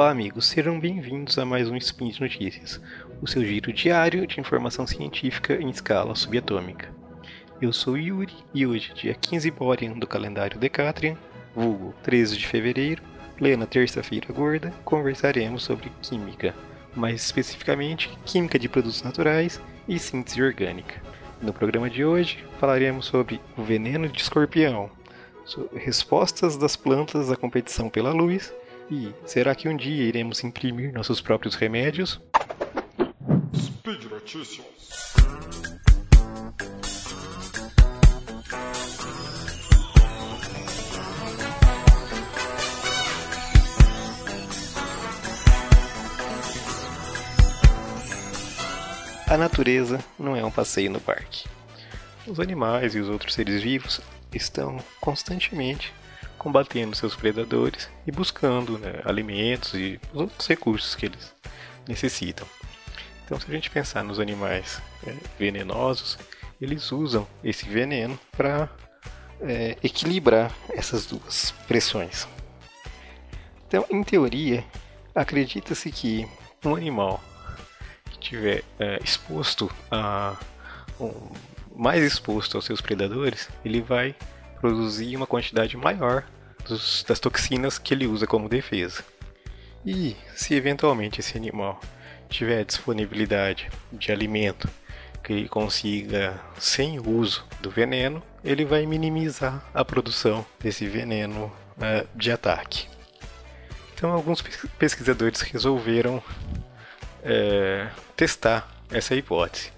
Olá, amigos, sejam bem-vindos a mais um Spin de Notícias, o seu giro diário de informação científica em escala subatômica. Eu sou Yuri e hoje, dia 15 Borean do calendário Decatrian, vulgo 13 de fevereiro, plena terça-feira gorda, conversaremos sobre química, mais especificamente química de produtos naturais e síntese orgânica. No programa de hoje falaremos sobre o veneno de escorpião, respostas das plantas à competição pela luz e será que um dia iremos imprimir nossos próprios remédios? Speed Notícias. A natureza não é um passeio no parque. Os animais e os outros seres vivos estão constantemente combatendo seus predadores e buscando né, alimentos e os outros recursos que eles necessitam. Então, se a gente pensar nos animais é, venenosos, eles usam esse veneno para é, equilibrar essas duas pressões. Então, em teoria, acredita-se que um animal que estiver é, exposto a um, mais exposto aos seus predadores, ele vai produzir uma quantidade maior dos, das toxinas que ele usa como defesa. E se eventualmente esse animal tiver disponibilidade de alimento que ele consiga sem uso do veneno, ele vai minimizar a produção desse veneno uh, de ataque. Então, alguns pesquisadores resolveram uh, testar essa hipótese.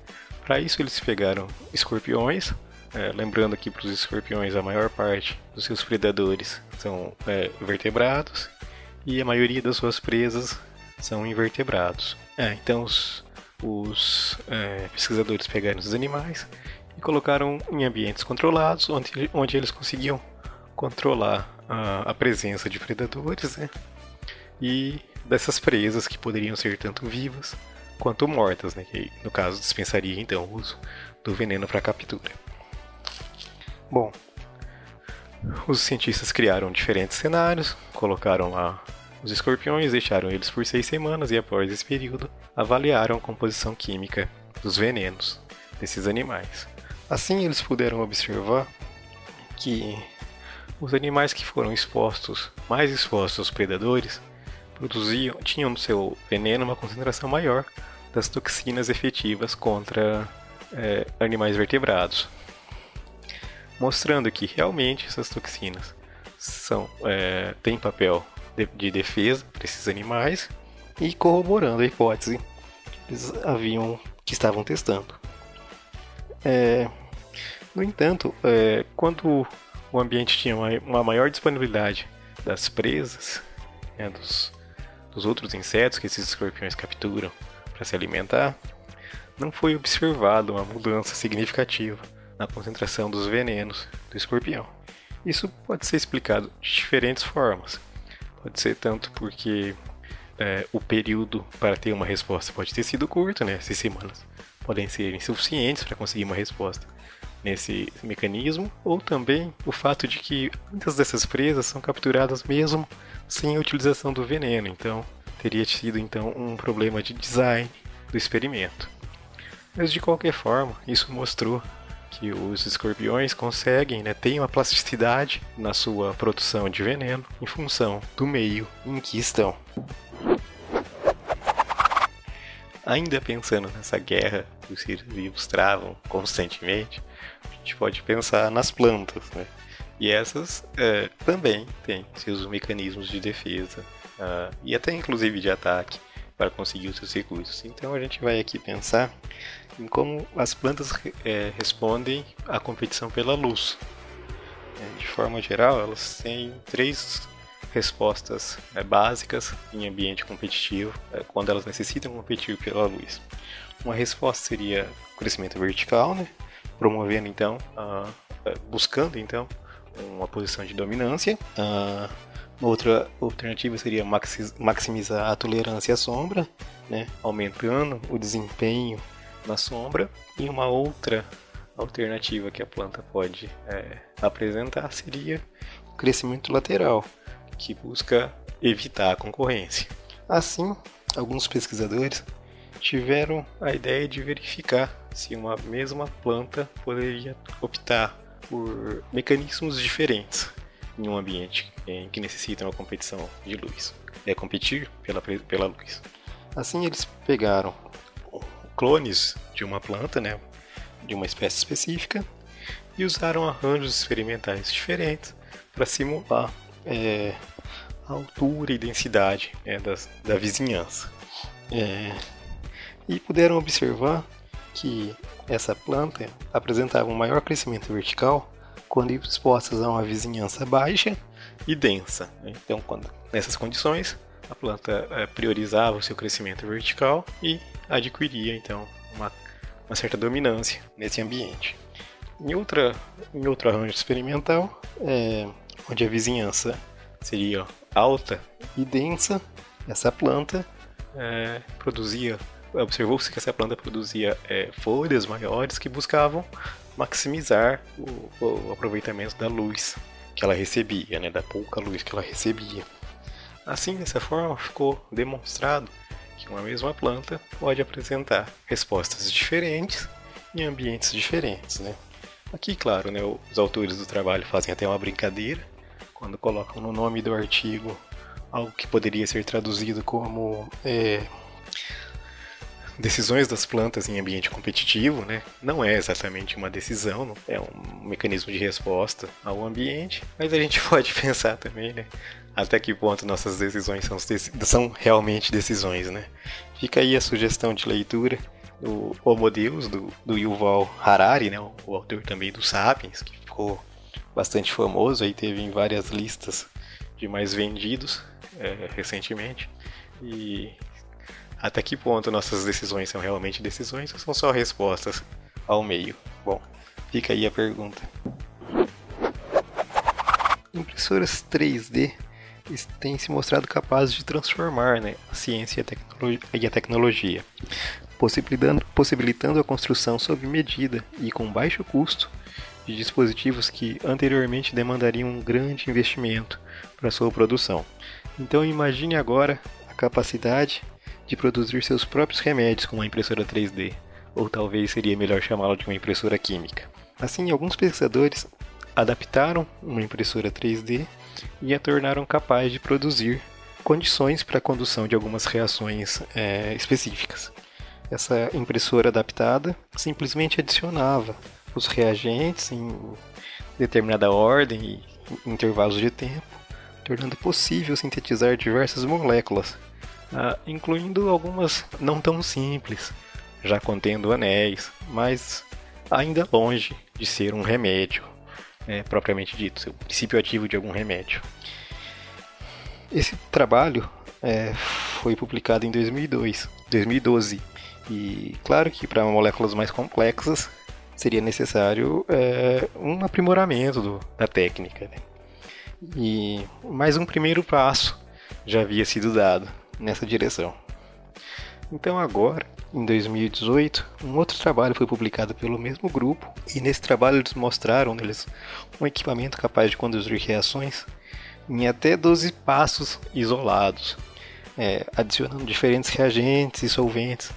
Para isso, eles pegaram escorpiões é, lembrando aqui para os escorpiões, a maior parte dos seus predadores são é, vertebrados e a maioria das suas presas são invertebrados. É, então os, os é, pesquisadores pegaram os animais e colocaram em ambientes controlados, onde, onde eles conseguiam controlar a, a presença de predadores né? e dessas presas que poderiam ser tanto vivas quanto mortas, né? que no caso dispensaria então o uso do veneno para captura. Bom, os cientistas criaram diferentes cenários, colocaram lá os escorpiões, deixaram eles por seis semanas e após esse período avaliaram a composição química dos venenos desses animais. Assim, eles puderam observar que os animais que foram expostos, mais expostos aos predadores, produziam, tinham no seu veneno uma concentração maior das toxinas efetivas contra é, animais vertebrados, mostrando que realmente essas toxinas são, é, têm papel de, de defesa para esses animais e corroborando a hipótese que eles haviam que estavam testando. É, no entanto, é, quando o ambiente tinha uma, maior disponibilidade das presas, né, dos, dos outros insetos que esses escorpiões capturam para se alimentar, não foi observada uma mudança significativa na concentração dos venenos do escorpião. Isso pode ser explicado de diferentes formas. Pode ser tanto porque é, o período para ter uma resposta pode ter sido curto, né? Seis semanas podem ser insuficientes para conseguir uma resposta nesse mecanismo, ou também o fato de que muitas dessas presas são capturadas mesmo sem a utilização do veneno, então teria sido então um problema de design do experimento. Mas de qualquer forma, isso mostrou que os escorpiões conseguem, né, têm uma plasticidade na sua produção de veneno em função do meio em que estão. Ainda pensando nessa guerra que os seres vivos travam constantemente, a gente pode pensar nas plantas, né? E essas é, também têm seus mecanismos de defesa uh, e até inclusive de ataque para conseguir os seus recursos. Então a gente vai aqui pensar em como as plantas é, respondem à competição pela luz. É, de forma geral, elas têm três respostas é, básicas em ambiente competitivo é, quando elas necessitam competir pela luz. Uma resposta seria o crescimento vertical, né? promovendo então, é, buscando então uma posição de dominância. Outra alternativa seria maximizar a tolerância à sombra, né? aumentando o desempenho na sombra. E uma outra alternativa que a planta pode é, apresentar seria o crescimento lateral, que busca evitar a concorrência. Assim, alguns pesquisadores tiveram a ideia de verificar se uma mesma planta poderia optar por mecanismos diferentes em um ambiente em que necessita uma competição de luz. É competir pela, pela luz. Assim eles pegaram clones de uma planta, né, de uma espécie específica, e usaram arranjos experimentais diferentes para simular é, a altura e densidade né, das, da vizinhança. É, e puderam observar que essa planta apresentava um maior crescimento vertical quando expostas a uma vizinhança baixa e densa. Né? Então, quando, nessas condições, a planta é, priorizava o seu crescimento vertical e adquiria então uma, uma certa dominância nesse ambiente. Em, outra, em outro arranjo experimental, é, onde a vizinhança seria alta e densa, essa planta é, produzia observou-se que essa planta produzia é, folhas maiores que buscavam maximizar o, o, aproveitamento da luz que ela recebia, né, da pouca luz que ela recebia. Assim, dessa forma, ficou demonstrado que uma mesma planta pode apresentar respostas diferentes em ambientes diferentes. Né? Aqui, claro, né, os autores do trabalho fazem até uma brincadeira quando colocam no nome do artigo algo que poderia ser traduzido como é, decisões das plantas em ambiente competitivo, né? Não é exatamente uma decisão, é um mecanismo de resposta ao ambiente, mas a gente pode pensar também, né? Até que ponto nossas decisões são, são realmente decisões, né? Fica aí a sugestão de leitura do Homo Deus, do, do Yuval Harari, né? O, autor também do Sapiens, que ficou bastante famoso, aí teve em várias listas de mais vendidos é, recentemente. E até que ponto nossas decisões são realmente decisões ou são só respostas ao meio? Bom, fica aí a pergunta. Impressoras 3D têm se mostrado capazes de transformar né, a ciência e a, tecnologia, e a tecnologia possibilitando, possibilitando a construção sob medida e com baixo custo de dispositivos que anteriormente demandariam um grande investimento para sua produção. Então imagine agora a capacidade de produzir seus próprios remédios com uma impressora 3D, ou talvez seria melhor chamá-la de uma impressora química. Assim, alguns pesquisadores adaptaram uma impressora 3D e a tornaram capaz de produzir condições para a condução de algumas reações é, específicas. Essa impressora adaptada simplesmente adicionava os reagentes em determinada ordem e intervalos de tempo, tornando possível sintetizar diversas moléculas uh, incluindo algumas não tão simples, já contendo anéis, mas ainda longe de ser um remédio, né, propriamente dito, o princípio ativo de algum remédio. Esse trabalho é, foi publicado em 2002, 2012 e claro que para moléculas mais complexas seria necessário é, um aprimoramento do, da técnica. Né? E mais um primeiro passo já havia sido dado, nessa direção. Então agora, em 2018, um outro trabalho foi publicado pelo mesmo grupo e nesse trabalho eles mostraram neles um equipamento capaz de conduzir reações em até 12 passos isolados, é, adicionando diferentes reagentes e solventes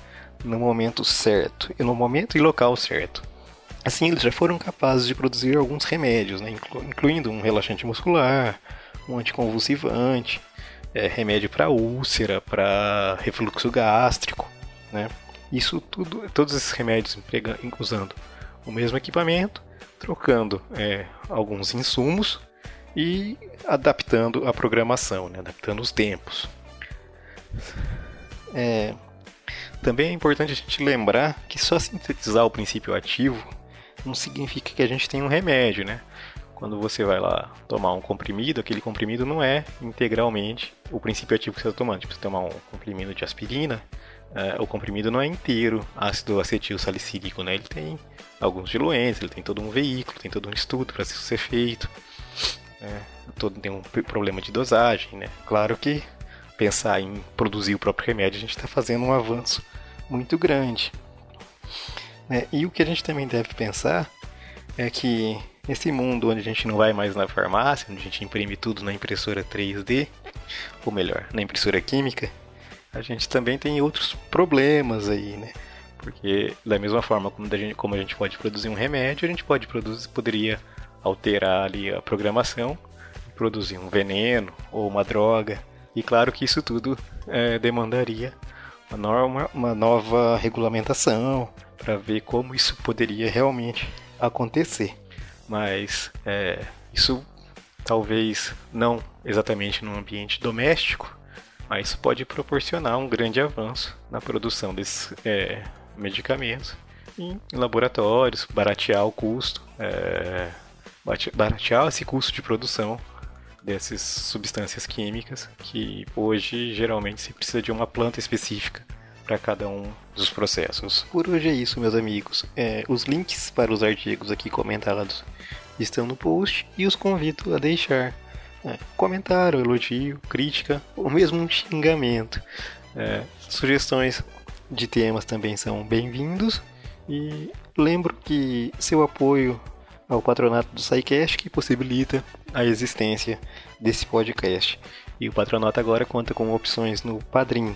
no momento certo e no momento e local certo. Assim, eles já foram capazes de produzir alguns remédios, né, incluindo um relaxante muscular, um anticonvulsivante, é, remédio para úlcera, para refluxo gástrico, né? Isso tudo, todos esses remédios usando o mesmo equipamento, trocando é, alguns insumos e adaptando a programação, né? adaptando os tempos. É, também é importante a gente lembrar que só sintetizar o princípio ativo não significa que a gente tem um remédio, né? Quando você vai lá tomar um comprimido, aquele comprimido não é integralmente o princípio ativo que você está tomando. Tipo, você tomar um comprimido de aspirina, é, o comprimido não é inteiro ácido acetil salicílico, né? Ele tem alguns diluentes, ele tem todo um veículo, tem todo um estudo para isso ser feito. É, todo tem um problema de dosagem, né? Claro que pensar em produzir o próprio remédio, a gente está fazendo um avanço muito grande. É, e o que a gente também deve pensar é que Nesse mundo onde a gente não vai mais na farmácia, onde a gente imprime tudo na impressora 3D, ou melhor, na impressora química, a gente também tem outros problemas aí, né? Porque da mesma forma como a gente, como a gente pode produzir um remédio, a gente pode produzir, poderia alterar ali a programação, produzir um veneno ou uma droga. E claro que isso tudo é, demandaria uma, norma, uma nova regulamentação para ver como isso poderia realmente acontecer. Mas é, isso talvez não exatamente no ambiente doméstico, mas isso pode proporcionar um grande avanço na produção desses é, medicamentos em laboratórios, baratear o custo, é, baratear esse custo de produção dessas substâncias químicas que hoje geralmente se precisa de uma planta específica para cada um dos processos. Por hoje é isso, meus amigos. É, os links para os artigos aqui comentados estão no post e os convido a deixar é, comentário, elogio, crítica ou mesmo um xingamento. É, sugestões de temas também são bem-vindos e lembro que seu apoio ao patronato do SciCast que possibilita a existência desse podcast. E o patronato agora conta com opções no Padrim.